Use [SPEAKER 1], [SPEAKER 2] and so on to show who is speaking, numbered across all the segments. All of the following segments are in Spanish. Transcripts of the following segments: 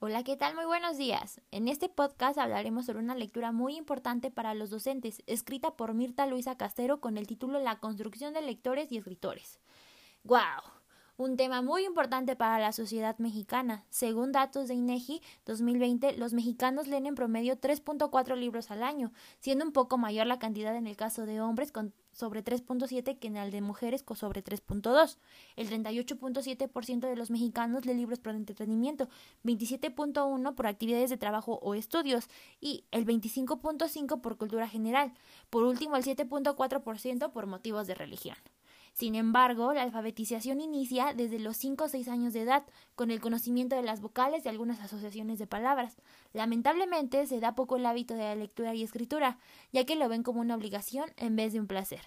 [SPEAKER 1] Hola, ¿qué tal? Muy buenos días. En este podcast hablaremos sobre una lectura muy importante para los docentes, escrita por Mirta Luisa Castero con el título La construcción de lectores y escritores. ¡Guau! Un tema muy importante para la sociedad mexicana. Según datos de INEGI 2020, los mexicanos leen en promedio 3.4 libros al año, siendo un poco mayor la cantidad en el caso de hombres con sobre 3.7 que en el de mujeres sobre 3.2. El 38.7% de los mexicanos lee libros por entretenimiento, 27.1 por actividades de trabajo o estudios y el 25.5 por cultura general. Por último, el 7.4% por motivos de religión. Sin embargo, la alfabetización inicia desde los 5 o 6 años de edad, con el conocimiento de las vocales y algunas asociaciones de palabras. Lamentablemente, se da poco el hábito de la lectura y escritura, ya que lo ven como una obligación en vez de un placer.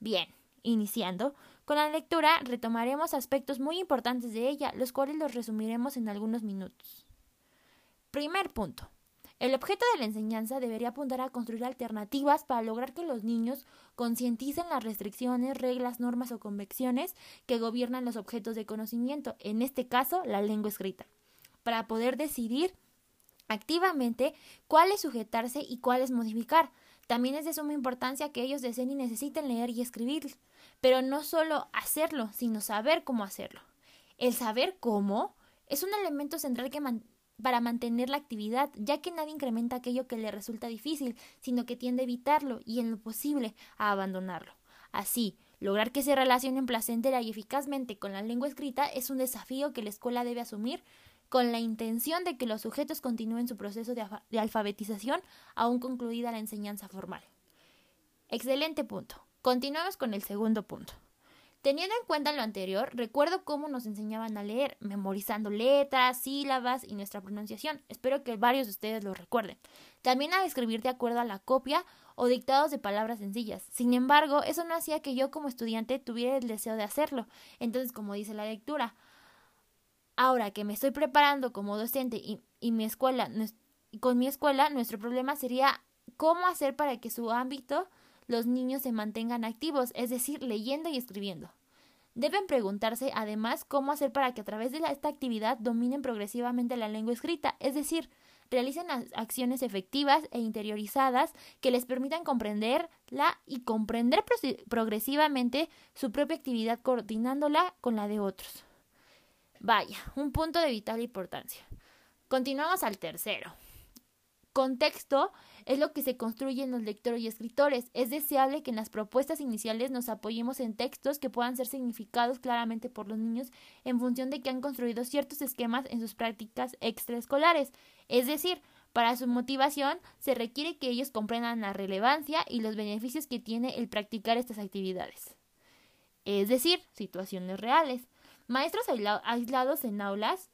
[SPEAKER 1] Bien, iniciando, con la lectura retomaremos aspectos muy importantes de ella, los cuales los resumiremos en algunos minutos. Primer punto. El objeto de la enseñanza debería apuntar a construir alternativas para lograr que los niños concienticen las restricciones, reglas, normas o convicciones que gobiernan los objetos de conocimiento, en este caso la lengua escrita, para poder decidir activamente cuáles sujetarse y cuáles modificar. También es de suma importancia que ellos deseen y necesiten leer y escribir, pero no solo hacerlo, sino saber cómo hacerlo. El saber cómo es un elemento central que, para mantener la actividad, ya que nadie incrementa aquello que le resulta difícil, sino que tiende a evitarlo y en lo posible a abandonarlo. Así, lograr que se relacionen placentera y eficazmente con la lengua escrita es un desafío que la escuela debe asumir con la intención de que los sujetos continúen su proceso de, de alfabetización aún concluida la enseñanza formal. Excelente punto. Continuamos con el segundo punto. Teniendo en cuenta lo anterior, recuerdo cómo nos enseñaban a leer, memorizando letras, sílabas y nuestra pronunciación. Espero que varios de ustedes lo recuerden. También a escribir de acuerdo a la copia o dictados de palabras sencillas. Sin embargo, eso no hacía que yo como estudiante tuviera el deseo de hacerlo. Entonces, como dice la lectura, ahora que me estoy preparando como docente y, y mi escuela, con mi escuela, nuestro problema sería cómo hacer para que su ámbito los niños se mantengan activos, es decir, leyendo y escribiendo. Deben preguntarse además cómo hacer para que a través de esta actividad dominen progresivamente la lengua escrita, es decir, realicen acciones efectivas e interiorizadas que les permitan comprenderla y comprender progresivamente su propia actividad coordinándola con la de otros. Vaya, un punto de vital importancia. Continuamos al tercero. Contexto es lo que se construye en los lectores y escritores. Es deseable que en las propuestas iniciales nos apoyemos en textos que puedan ser significados claramente por los niños en función de que han construido ciertos esquemas en sus prácticas extraescolares. Es decir, para su motivación se requiere que ellos comprendan la relevancia y los beneficios que tiene el practicar estas actividades. Es decir, situaciones reales. Maestros aislados en aulas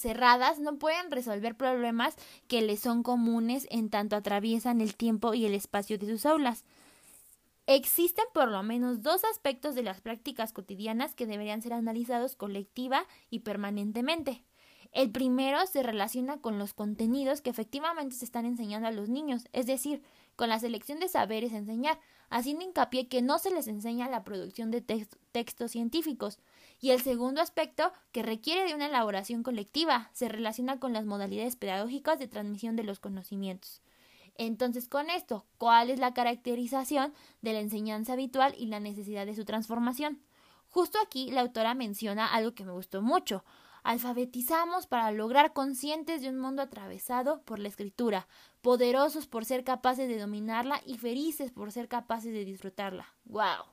[SPEAKER 1] cerradas no pueden resolver problemas que les son comunes en tanto atraviesan el tiempo y el espacio de sus aulas. Existen por lo menos dos aspectos de las prácticas cotidianas que deberían ser analizados colectiva y permanentemente. El primero se relaciona con los contenidos que efectivamente se están enseñando a los niños, es decir, con la selección de saberes enseñar, haciendo hincapié que no se les enseña la producción de textos científicos. Y el segundo aspecto, que requiere de una elaboración colectiva, se relaciona con las modalidades pedagógicas de transmisión de los conocimientos. Entonces, con esto, ¿cuál es la caracterización de la enseñanza habitual y la necesidad de su transformación? Justo aquí la autora menciona algo que me gustó mucho, Alfabetizamos para lograr conscientes de un mundo atravesado por la escritura, poderosos por ser capaces de dominarla y felices por ser capaces de disfrutarla. ¡Wow!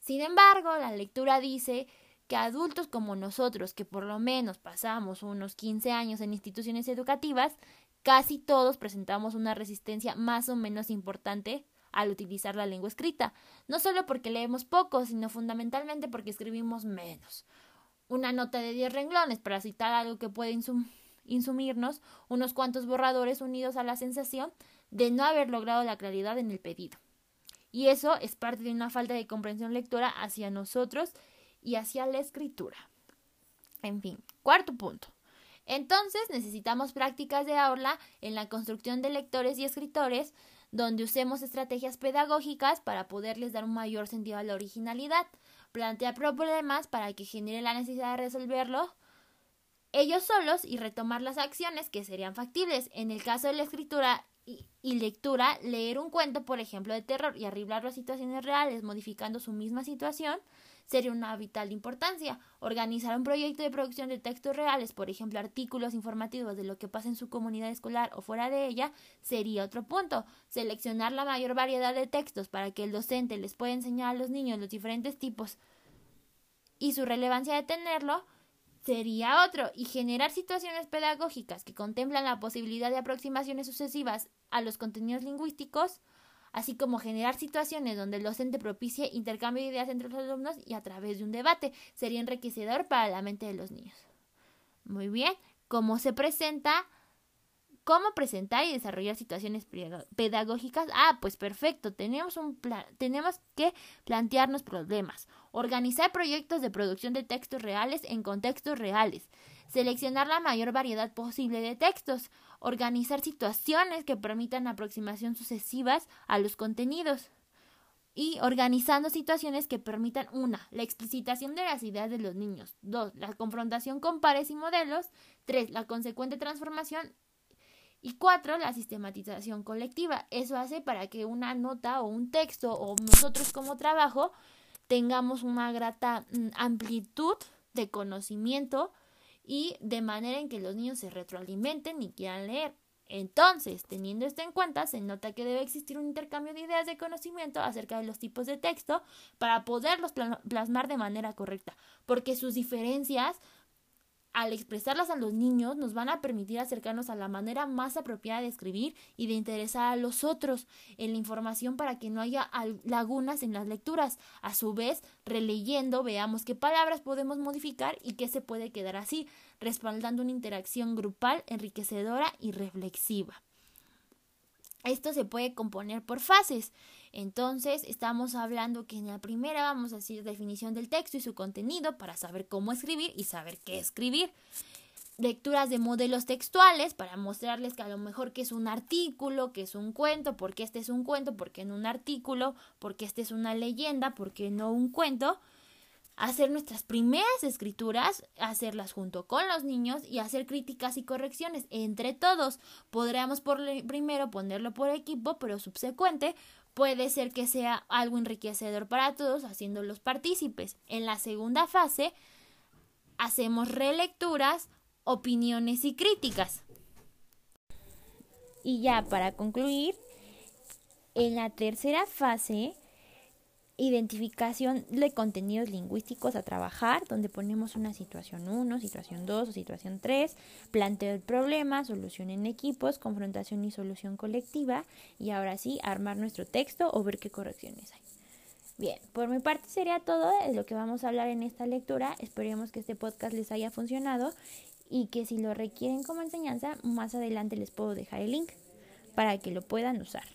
[SPEAKER 1] Sin embargo, la lectura dice que adultos como nosotros, que por lo menos pasamos unos 15 años en instituciones educativas, casi todos presentamos una resistencia más o menos importante al utilizar la lengua escrita, no solo porque leemos poco, sino fundamentalmente porque escribimos menos una nota de 10 renglones para citar algo que puede insumirnos unos cuantos borradores unidos a la sensación de no haber logrado la claridad en el pedido. Y eso es parte de una falta de comprensión lectora hacia nosotros y hacia la escritura. En fin, cuarto punto. Entonces necesitamos prácticas de aula en la construcción de lectores y escritores donde usemos estrategias pedagógicas para poderles dar un mayor sentido a la originalidad, plantea problemas para que genere la necesidad de resolverlo ellos solos y retomar las acciones que serían factibles. En el caso de la escritura y, lectura, leer un cuento, por ejemplo, de terror y arriblarlo a situaciones reales, modificando su misma situación, sería una vital importancia. Organizar un proyecto de producción de textos reales, por ejemplo, artículos informativos de lo que pasa en su comunidad escolar o fuera de ella, sería otro punto. Seleccionar la mayor variedad de textos para que el docente les pueda enseñar a los niños los diferentes tipos y su relevancia de tenerlo sería otro, y generar situaciones pedagógicas que contemplan la posibilidad de aproximaciones sucesivas a los contenidos lingüísticos, así como generar situaciones donde el docente propicie intercambio de ideas entre los alumnos y a través de un debate, sería enriquecedor para la mente de los niños. Muy bien, ¿cómo se presenta? ¿Cómo presentar y desarrollar situaciones pedagógicas? Ah, pues perfecto, tenemos, un tenemos que plantearnos problemas, organizar proyectos de producción de textos reales en contextos reales, seleccionar la mayor variedad posible de textos, organizar situaciones que permitan aproximación sucesivas a los contenidos y organizando situaciones que permitan una, la explicitación de las ideas de los niños, dos, la confrontación con pares y modelos, tres, la consecuente transformación y cuatro, la sistematización colectiva. Eso hace para que una nota o un texto o nosotros como trabajo tengamos una grata mm, amplitud de conocimiento y de manera en que los niños se retroalimenten y quieran leer. Entonces, teniendo esto en cuenta, se nota que debe existir un intercambio de ideas de conocimiento acerca de los tipos de texto para poderlos plasmar de manera correcta, porque sus diferencias al expresarlas a los niños nos van a permitir acercarnos a la manera más apropiada de escribir y de interesar a los otros en la información para que no haya lagunas en las lecturas. A su vez, releyendo, veamos qué palabras podemos modificar y qué se puede quedar así, respaldando una interacción grupal enriquecedora y reflexiva. Esto se puede componer por fases. Entonces, estamos hablando que en la primera vamos a decir definición del texto y su contenido para saber cómo escribir y saber qué escribir. Lecturas de modelos textuales para mostrarles que a lo mejor que es un artículo, que es un cuento, porque este es un cuento, porque no un artículo, porque este es una leyenda, porque no un cuento hacer nuestras primeras escrituras, hacerlas junto con los niños y hacer críticas y correcciones entre todos. Podríamos por primero ponerlo por equipo, pero subsecuente puede ser que sea algo enriquecedor para todos haciéndolos partícipes. En la segunda fase hacemos relecturas, opiniones y críticas. Y ya para concluir, en la tercera fase identificación de contenidos lingüísticos a trabajar, donde ponemos una situación 1, situación 2 o situación 3, planteo el problema, solución en equipos, confrontación y solución colectiva, y ahora sí, armar nuestro texto o ver qué correcciones hay. Bien, por mi parte sería todo de lo que vamos a hablar en esta lectura. Esperemos que este podcast les haya funcionado y que si lo requieren como enseñanza, más adelante les puedo dejar el link para que lo puedan usar.